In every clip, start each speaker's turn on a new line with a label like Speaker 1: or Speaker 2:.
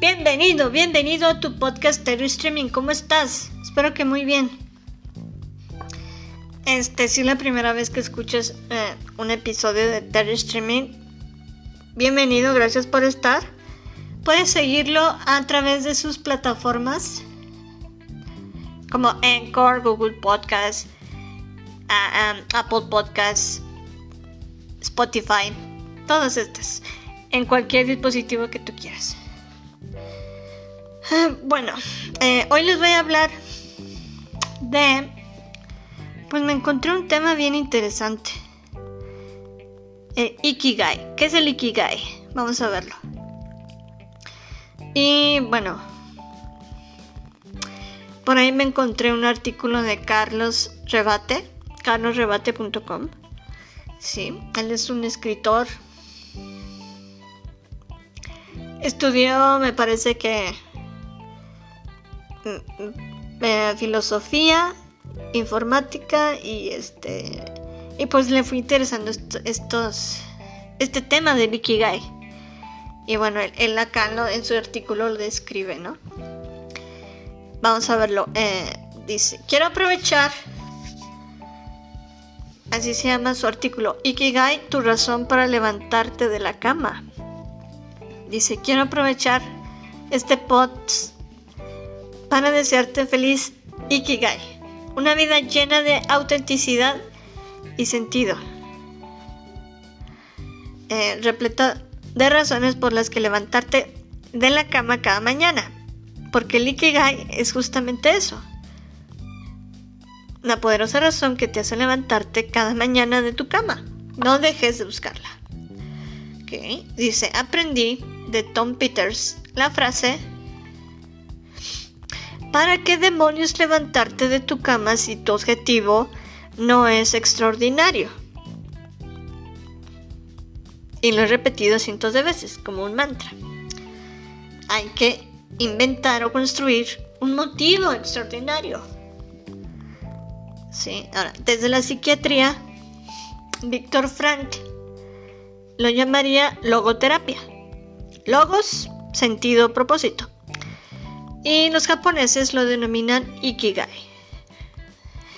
Speaker 1: Bienvenido, bienvenido a tu podcast Terry Streaming. ¿Cómo estás? Espero que muy bien. Este, si es la primera vez que escuchas eh, un episodio de Terry Streaming, bienvenido, gracias por estar. Puedes seguirlo a través de sus plataformas como Anchor, Google Podcasts, Apple Podcasts, Spotify, todas estas, en cualquier dispositivo que tú quieras. Ah, bueno, eh, hoy les voy a hablar de... Pues me encontré un tema bien interesante. Ikigai. ¿Qué es el Ikigai? Vamos a verlo. Y bueno, por ahí me encontré un artículo de Carlos Rebate, carlosrebate.com. Sí, él es un escritor. Estudió, me parece que eh, filosofía, informática y este y pues le fue interesando estos este tema del ikigai. Y bueno, él, acá en su artículo lo describe, ¿no? Vamos a verlo. Eh, dice, quiero aprovechar, así se llama su artículo, Ikigai, tu razón para levantarte de la cama. Dice, quiero aprovechar este pod para desearte feliz Ikigai. Una vida llena de autenticidad y sentido. Eh, repleta de razones por las que levantarte de la cama cada mañana. Porque el Ikigai es justamente eso. La poderosa razón que te hace levantarte cada mañana de tu cama. No dejes de buscarla. Dice, aprendí de Tom Peters la frase, ¿para qué demonios levantarte de tu cama si tu objetivo no es extraordinario? Y lo he repetido cientos de veces como un mantra. Hay que inventar o construir un motivo extraordinario. Sí, ahora, desde la psiquiatría, Víctor Frank lo llamaría logoterapia. Logos, sentido, propósito. Y los japoneses lo denominan ikigai.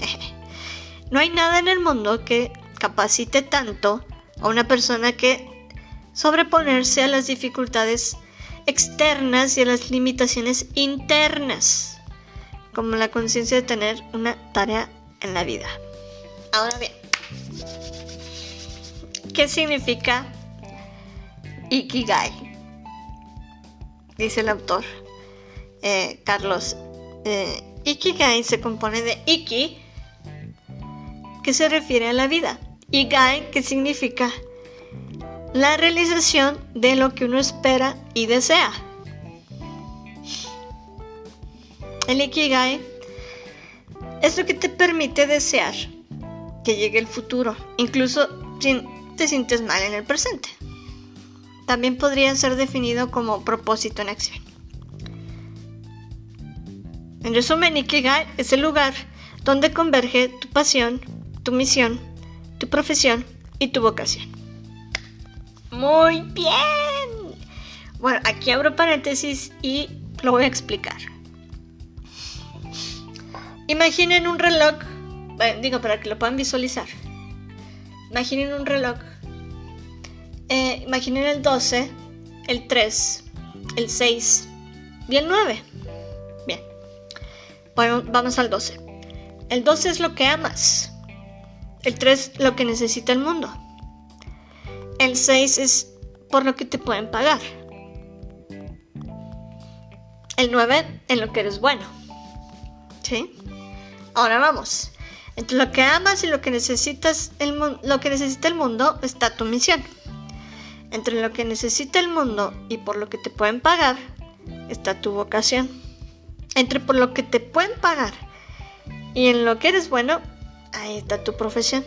Speaker 1: No hay nada en el mundo que capacite tanto a una persona que sobreponerse a las dificultades externas y a las limitaciones internas, como la conciencia de tener una tarea en la vida. Ahora bien, ¿qué significa Ikigai? Dice el autor eh, Carlos. Eh, Ikigai se compone de Iki, que se refiere a la vida, y Gai, que significa la realización de lo que uno espera y desea. El Ikigai es lo que te permite desear que llegue el futuro, incluso si te sientes mal en el presente. También podría ser definido como propósito en acción. En resumen, Ikigai es el lugar donde converge tu pasión, tu misión, tu profesión y tu vocación. Muy bien. Bueno, aquí abro paréntesis y lo voy a explicar. Imaginen un reloj, digo para que lo puedan visualizar. Imaginen un reloj. Eh, imaginen el 12, el 3, el 6 y el 9. Vamos al 12. El 12 es lo que amas. El 3 lo que necesita el mundo. El 6 es por lo que te pueden pagar. El 9 en lo que eres bueno. ¿Sí? Ahora vamos. Entre lo que amas y lo que necesitas el lo que necesita el mundo está tu misión. Entre lo que necesita el mundo y por lo que te pueden pagar está tu vocación. Entre por lo que te pueden pagar y en lo que eres bueno, ahí está tu profesión.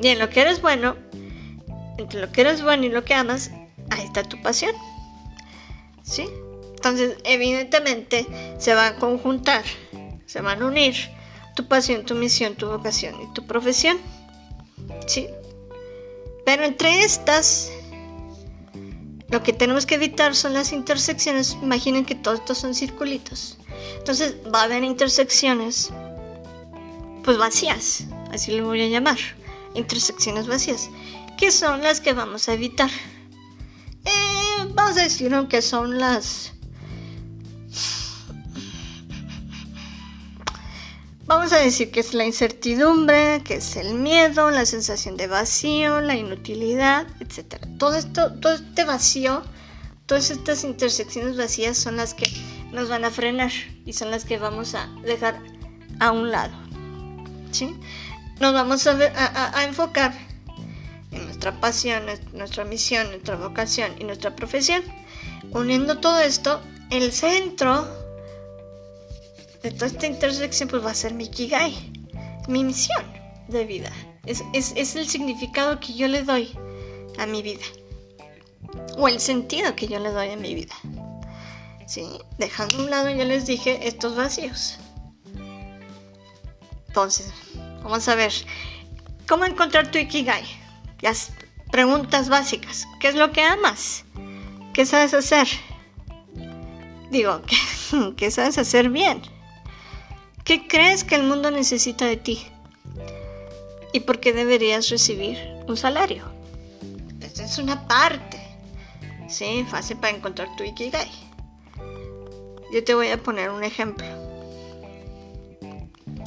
Speaker 1: Y en lo que eres bueno entre lo que eres bueno y lo que amas, ahí está tu pasión. ¿Sí? Entonces, evidentemente, se van a conjuntar, se van a unir tu pasión, tu misión, tu vocación y tu profesión. ¿Sí? Pero entre estas, lo que tenemos que evitar son las intersecciones. Imaginen que todos estos son circulitos. Entonces va a haber intersecciones pues vacías, así lo voy a llamar, intersecciones vacías, que son las que vamos a evitar. Eh, vamos a decir que son las... Vamos a decir que es la incertidumbre, que es el miedo, la sensación de vacío, la inutilidad, etc. Todo esto, todo este vacío, todas estas intersecciones vacías son las que nos van a frenar y son las que vamos a dejar a un lado. ¿sí? Nos vamos a, a enfocar en nuestra pasión, nuestra misión, nuestra vocación y nuestra profesión. Uniendo todo esto, el centro de toda esta intersección pues va a ser mi Kigai, mi misión de vida. Es, es, el significado que yo le doy a mi vida. O el sentido que yo le doy a mi vida. ¿Sí? Dejando a un lado, ya les dije, estos vacíos. Entonces, vamos a ver. ¿Cómo encontrar tu Ikigai? Las preguntas básicas. ¿Qué es lo que amas? ¿Qué sabes hacer? Digo, ¿qué, ¿qué sabes hacer bien? ¿Qué crees que el mundo necesita de ti? ¿Y por qué deberías recibir un salario? Esta es una parte. Sí, fácil para encontrar tu Ikigai. Yo te voy a poner un ejemplo.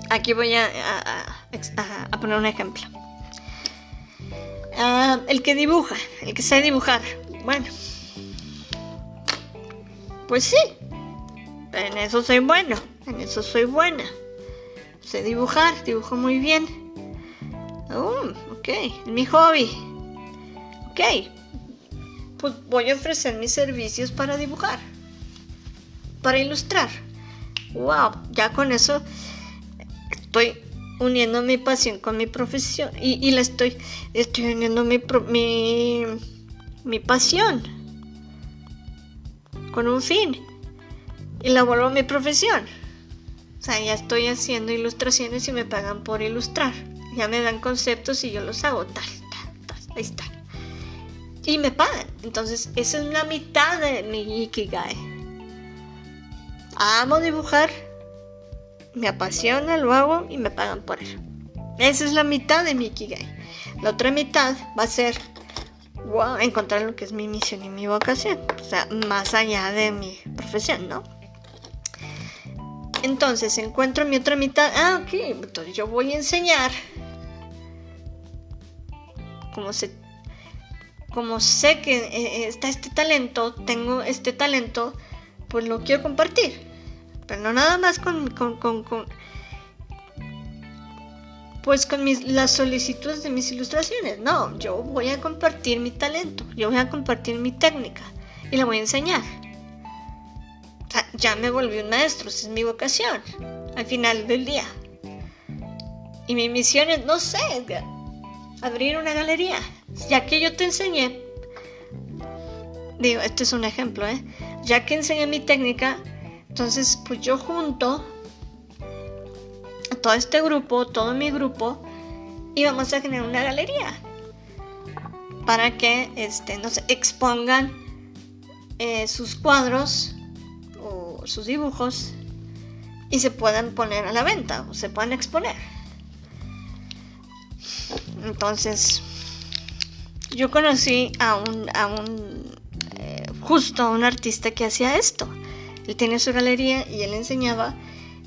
Speaker 1: Aquí voy a, poner un ejemplo. Ah, el que dibuja, el que sabe dibujar. Bueno, pues sí, en eso soy bueno, en eso soy buena. Sé dibujar, dibujo muy bien. Ok, es mi hobby. Ok, pues voy a ofrecer mis servicios para dibujar, para ilustrar. Wow, ya con eso estoy uniendo mi pasión con mi profesión y, la estoy, estoy uniendo mi, mi, mi pasión con un fin y la vuelvo mi profesión. O sea, ya estoy haciendo ilustraciones y me pagan por ilustrar. Ya me dan conceptos y yo los hago. Tal, tal, ahí está. Y me pagan. Entonces, esa es la mitad de mi Ikigai. Amo dibujar me apasiona, lo hago y me pagan por eso. Esa es la mitad de mi Ikigai. La otra mitad va a ser encontrar lo que es mi misión y mi vocación. O sea, más allá de mi profesión, ¿no? Entonces encuentro mi otra mitad. Ah, ok. Entonces yo voy a enseñar. Como se. Como sé que eh, está este talento, tengo este talento, pues lo quiero compartir. Pero no nada más con, pues con mis, las solicitudes de mis ilustraciones. No, yo voy a compartir mi talento, yo voy a compartir mi técnica y la voy a enseñar. Ya me volví un maestro, esa es mi vocación al final del día. Y mi misión es, no sé, abrir una galería. Ya que yo te enseñé, digo, este es un ejemplo, ¿eh? Ya que enseñé mi técnica, entonces, pues yo junto a todo este grupo, todo mi grupo, y vamos a generar una galería para que este, nos expongan eh, sus cuadros sus dibujos y se puedan poner a la venta o se puedan exponer. Entonces, yo conocí a un, a un eh, justo a un artista que hacía esto. Él tenía su galería y él enseñaba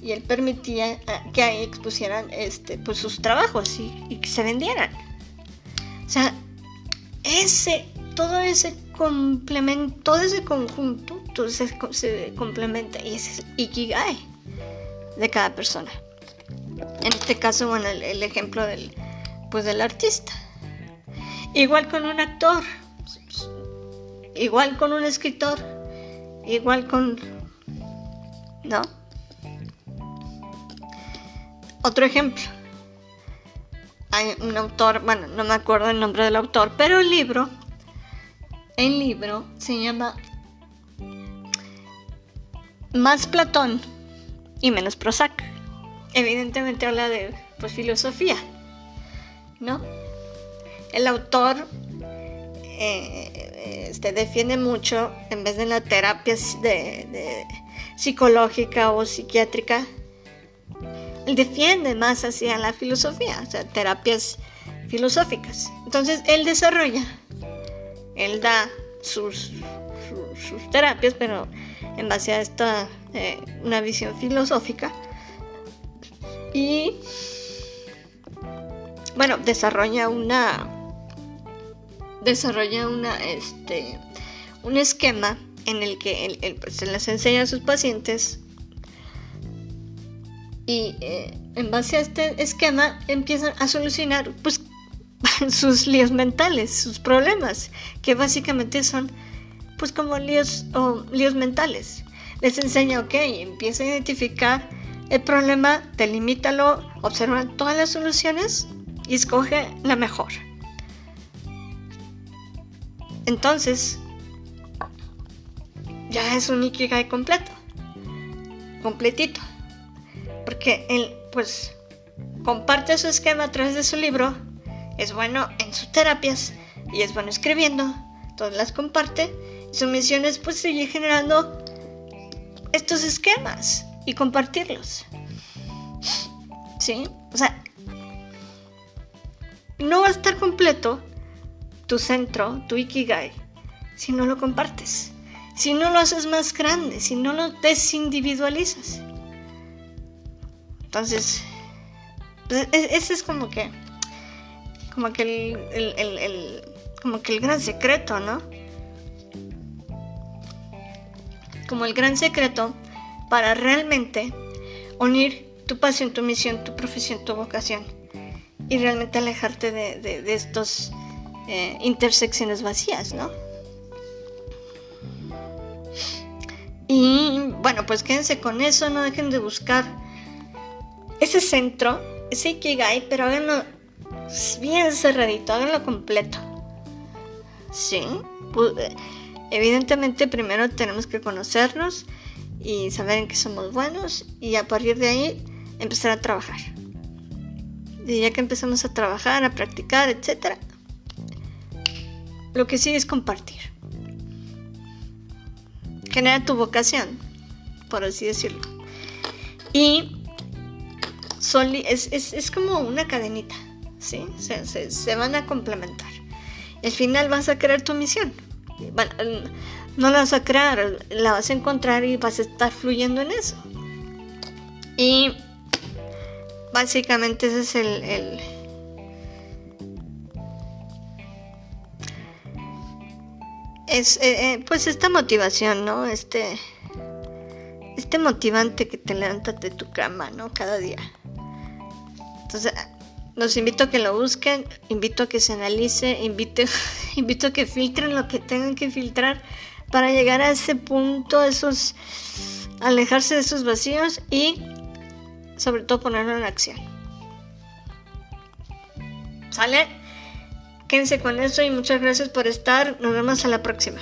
Speaker 1: y él permitía ah, que ahí expusieran este, pues, sus trabajos y, que se vendieran. O sea, ese, todo ese complemento, todo ese conjunto, todo se complementa y ese es Ikigai de cada persona. En este caso, bueno, el, ejemplo del, pues, del artista. Igual con un actor, igual con un escritor, igual con ¿no? Otro ejemplo. Hay un autor, bueno, no me acuerdo el nombre del autor, pero el libro, el libro se llama Más Platón y menos Prozac. Evidentemente habla de pues, filosofía, ¿no? El autor eh, este, defiende mucho, en vez de la terapia de, psicológica o psiquiátrica, él defiende más hacia la filosofía, o sea, terapias filosóficas. Entonces, él desarrolla, él da sus, sus, terapias, pero en base a esta, eh, una visión filosófica. Y, bueno, desarrolla una, desarrolla una, este, un esquema en el que él, pues, se les enseña a sus pacientes y eh, en base a este esquema empiezan a solucionar pues sus líos mentales, sus problemas, que básicamente son pues como líos o líos mentales. Les enseña, ok, empieza a identificar el problema, delimítalo, observa todas las soluciones y escoge la mejor. Entonces, ya es un Ikigai completo, completito. Porque él, pues, comparte su esquema a través de su libro, es bueno en sus terapias y es bueno escribiendo, todas las comparte. Su misión es, pues, seguir generando estos esquemas y compartirlos. ¿Sí? O sea, no va a estar completo tu centro, tu Ikigai, si no lo compartes, si no lo haces más grande, si no lo desindividualizas. Entonces, pues, e-, ese es como que, como que el, como que el gran secreto, ¿no? Como el gran secreto para realmente unir tu pasión, tu misión, tu profesión, tu vocación y realmente alejarte de, de estos eh, intersecciones vacías, ¿no? Y bueno, pues quédense con eso, no dejen de buscar ese centro, ese Ikigai, pero háganlo bien cerradito, háganlo completo. Sí, eh, evidentemente primero tenemos que conocernos y saber en qué somos buenos y a partir de ahí empezar a trabajar. Y ya que empezamos a trabajar, a practicar, etcétera, lo que sigue es compartir. Genera tu vocación, por así decirlo. Y es, como una cadenita, ¿sí? Se, van a complementar. Al final vas a crear tu misión. No la vas a crear, la vas a encontrar y vas a estar fluyendo en eso. Y básicamente ese es el es eh, eh, pues esta motivación, ¿no? Este este motivante que te levantas de tu cama, ¿no? Cada día. Entonces, los invito a que lo busquen, invito a que se analice, invito, invito a que filtren lo que tengan que filtrar para llegar a ese punto, esos alejarse de esos vacíos y sobre todo ponerlo en acción. ¿Sale? Quédense con eso y muchas gracias por estar. Nos vemos a la próxima.